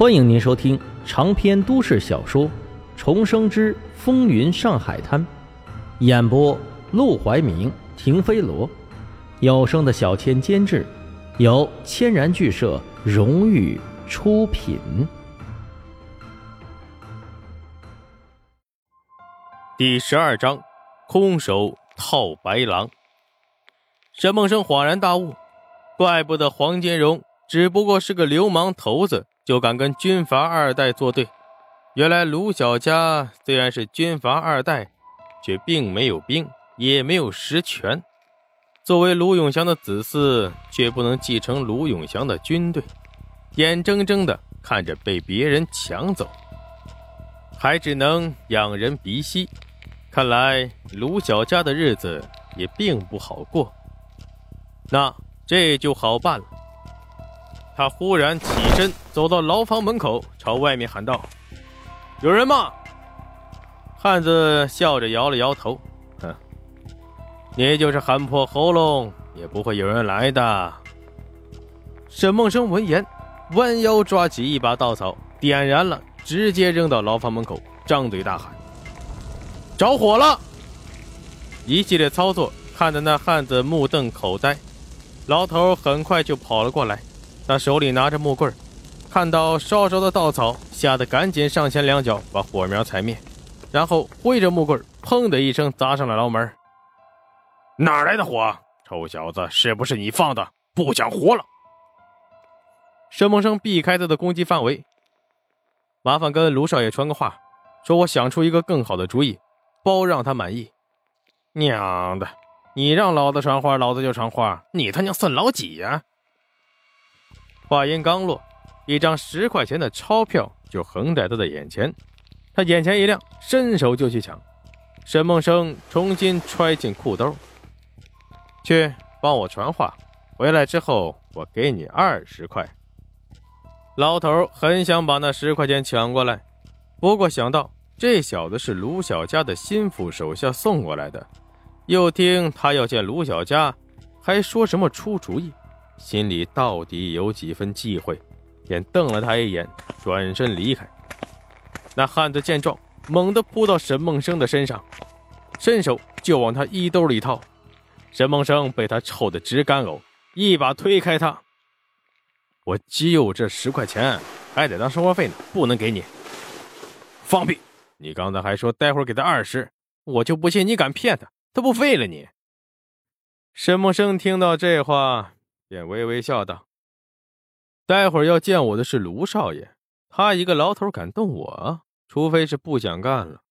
欢迎您收听长篇都市小说《重生之风云上海滩》，演播：陆怀明、停飞罗，有声的小千监制，由千然剧社荣誉出品。第十二章，空手套白狼。沈梦生恍然大悟，怪不得黄金荣只不过是个流氓头子。就敢跟军阀二代作对，原来卢小家虽然是军阀二代，却并没有兵，也没有实权。作为卢永祥的子嗣，却不能继承卢永祥的军队，眼睁睁的看着被别人抢走，还只能仰人鼻息。看来卢小家的日子也并不好过。那这就好办了。他忽然起身，走到牢房门口，朝外面喊道：“有人吗？”汉子笑着摇了摇头：“哼，你就是喊破喉咙，也不会有人来的。”沈梦生闻言，弯腰抓起一把稻草，点燃了，直接扔到牢房门口，张嘴大喊：“着火了！”一系列操作看得那汉子目瞪口呆，牢头很快就跑了过来。他手里拿着木棍看到烧着的稻草，吓得赶紧上前两脚把火苗踩灭，然后挥着木棍砰的一声砸上了牢门。哪来的火？臭小子，是不是你放的？不想活了！沈梦生避开他的攻击范围，麻烦跟卢少爷传个话，说我想出一个更好的主意，包让他满意。娘的，你让老子传话，老子就传话，你他娘算老几呀？话音刚落，一张十块钱的钞票就横在他的眼前，他眼前一亮，伸手就去抢。沈梦生重新揣进裤兜，去帮我传话，回来之后我给你二十块。老头很想把那十块钱抢过来，不过想到这小子是卢小佳的心腹手下送过来的，又听他要见卢小佳，还说什么出主意。心里到底有几分忌讳，便瞪了他一眼，转身离开。那汉子见状，猛地扑到沈梦生的身上，伸手就往他衣兜里掏。沈梦生被他臭得直干呕，一把推开他：“我就这十块钱，还得当生活费呢，不能给你。”放屁！你刚才还说待会儿给他二十，我就不信你敢骗他，他不废了你？沈梦生听到这话。便微微笑道：“待会儿要见我的是卢少爷，他一个牢头敢动我？除非是不想干了。”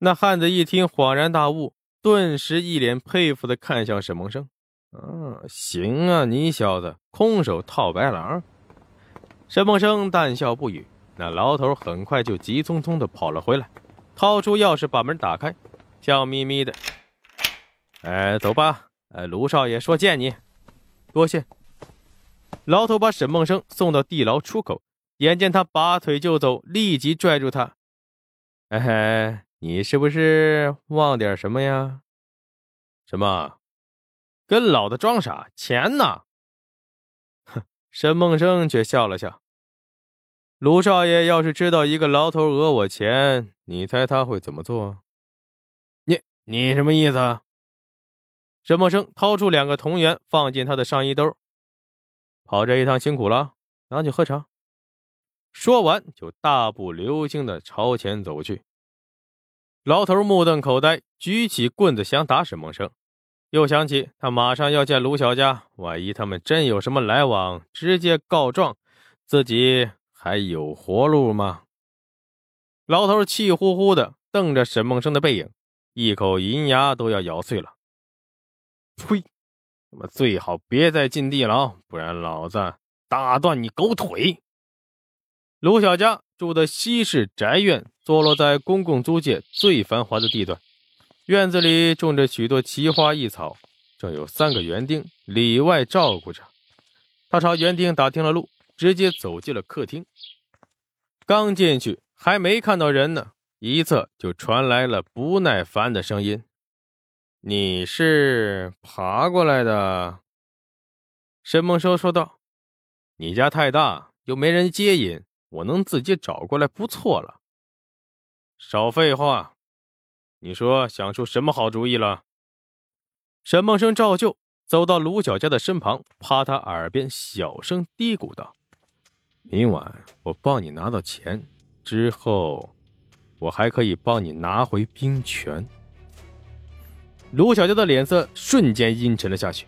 那汉子一听，恍然大悟，顿时一脸佩服的看向沈梦生：“嗯，行啊，你小子空手套白狼。”沈梦生淡笑不语。那牢头很快就急匆匆的跑了回来，掏出钥匙把门打开，笑眯眯的：“哎，走吧，哎，卢少爷说见你。”多谢。牢头把沈梦生送到地牢出口，眼见他拔腿就走，立即拽住他：“嘿嘿，你是不是忘点什么呀？什么？跟老子装傻？钱呢？”哼，沈梦生却笑了笑：“卢少爷要是知道一个牢头讹我钱，你猜他会怎么做？你你什么意思？”沈梦生掏出两个铜元，放进他的上衣兜。跑这一趟辛苦了，拿去喝茶。说完，就大步流星的朝前走去。老头目瞪口呆，举起棍子想打沈梦生，又想起他马上要见卢小家，万一他们真有什么来往，直接告状，自己还有活路吗？老头气呼呼的瞪着沈梦生的背影，一口银牙都要咬碎了。呸！那么最好别再进地牢，不然老子打断你狗腿！卢小家住的西式宅院，坐落在公共租界最繁华的地段。院子里种着许多奇花异草，正有三个园丁里外照顾着。他朝园丁打听了路，直接走进了客厅。刚进去，还没看到人呢，一侧就传来了不耐烦的声音。你是爬过来的，沈梦收说道：“你家太大，又没人接引，我能自己找过来不错了。少废话，你说想出什么好主意了？沈梦生照旧走到卢小佳的身旁，趴他耳边小声嘀咕道：“明晚我帮你拿到钱之后，我还可以帮你拿回兵权。”卢小佳的脸色瞬间阴沉了下去，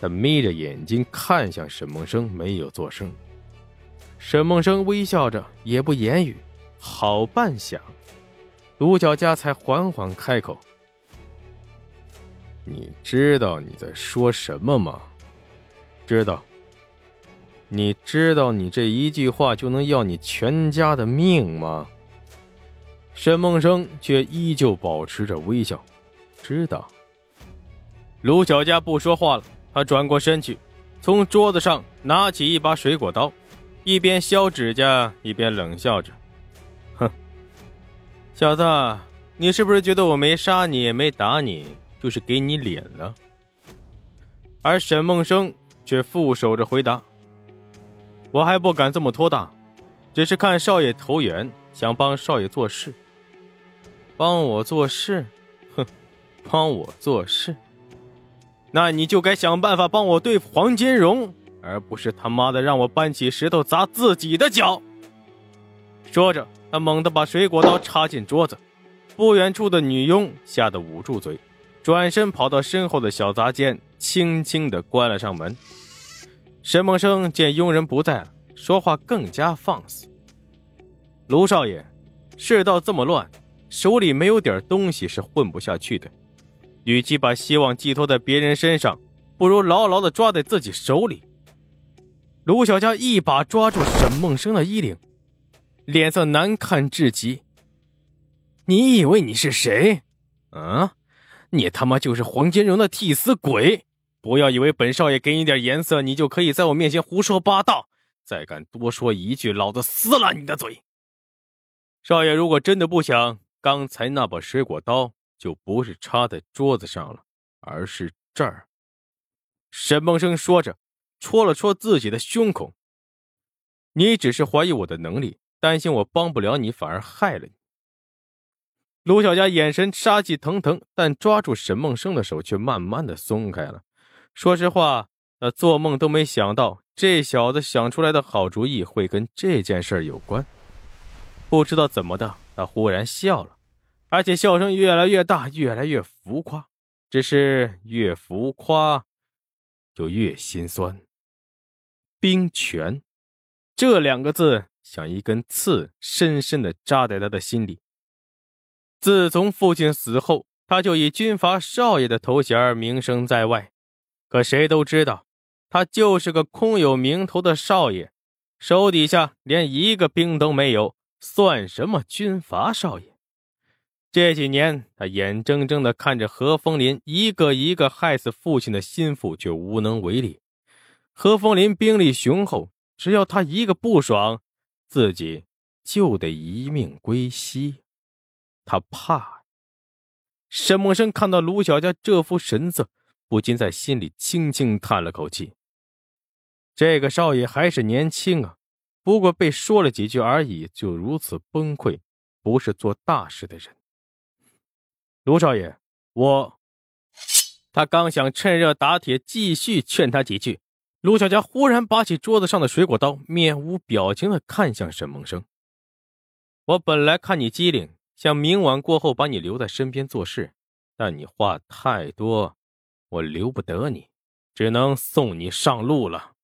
她眯着眼睛看向沈梦生，没有作声。沈梦生微笑着，也不言语。好半晌，卢小佳才缓缓开口：“你知道你在说什么吗？知道。你知道你这一句话就能要你全家的命吗？”沈梦生却依旧保持着微笑。知道。卢小佳不说话了，他转过身去，从桌子上拿起一把水果刀，一边削指甲一边冷笑着：“哼，小子，你是不是觉得我没杀你没打你，就是给你脸了？”而沈梦生却负手着回答：“我还不敢这么托大，只是看少爷投缘，想帮少爷做事。帮我做事？”帮我做事，那你就该想办法帮我对付黄金荣，而不是他妈的让我搬起石头砸自己的脚。说着，他猛地把水果刀插进桌子，不远处的女佣吓得捂住嘴，转身跑到身后的小杂间，轻轻的关了上门。沈梦生见佣人不在了，说话更加放肆：“卢少爷，世道这么乱，手里没有点东西是混不下去的。”与其把希望寄托在别人身上，不如牢牢的抓在自己手里。卢小佳一把抓住沈梦生的衣领，脸色难看至极。你以为你是谁？啊，你他妈就是黄金荣的替死鬼！不要以为本少爷给你点颜色，你就可以在我面前胡说八道。再敢多说一句，老子撕烂你的嘴！少爷如果真的不想，刚才那把水果刀。就不是插在桌子上了，而是这儿。沈梦生说着，戳了戳自己的胸口。你只是怀疑我的能力，担心我帮不了你，反而害了你。卢小佳眼神杀气腾腾，但抓住沈梦生的手却慢慢的松开了。说实话，他做梦都没想到，这小子想出来的好主意会跟这件事有关。不知道怎么的，他忽然笑了。而且笑声越来越大，越来越浮夸，只是越浮夸，就越心酸。兵权，这两个字像一根刺，深深的扎在他的心里。自从父亲死后，他就以军阀少爷的头衔名声在外，可谁都知道，他就是个空有名头的少爷，手底下连一个兵都没有，算什么军阀少爷？这几年，他眼睁睁的看着何风林一个一个害死父亲的心腹，却无能为力。何风林兵力雄厚，只要他一个不爽，自己就得一命归西。他怕。沈梦生看到卢小佳这副神色，不禁在心里轻轻叹了口气。这个少爷还是年轻啊，不过被说了几句而已，就如此崩溃，不是做大事的人。卢少爷，我……他刚想趁热打铁，继续劝他几句，卢小佳忽然拔起桌子上的水果刀，面无表情的看向沈梦生。我本来看你机灵，想明晚过后把你留在身边做事，但你话太多，我留不得你，只能送你上路了。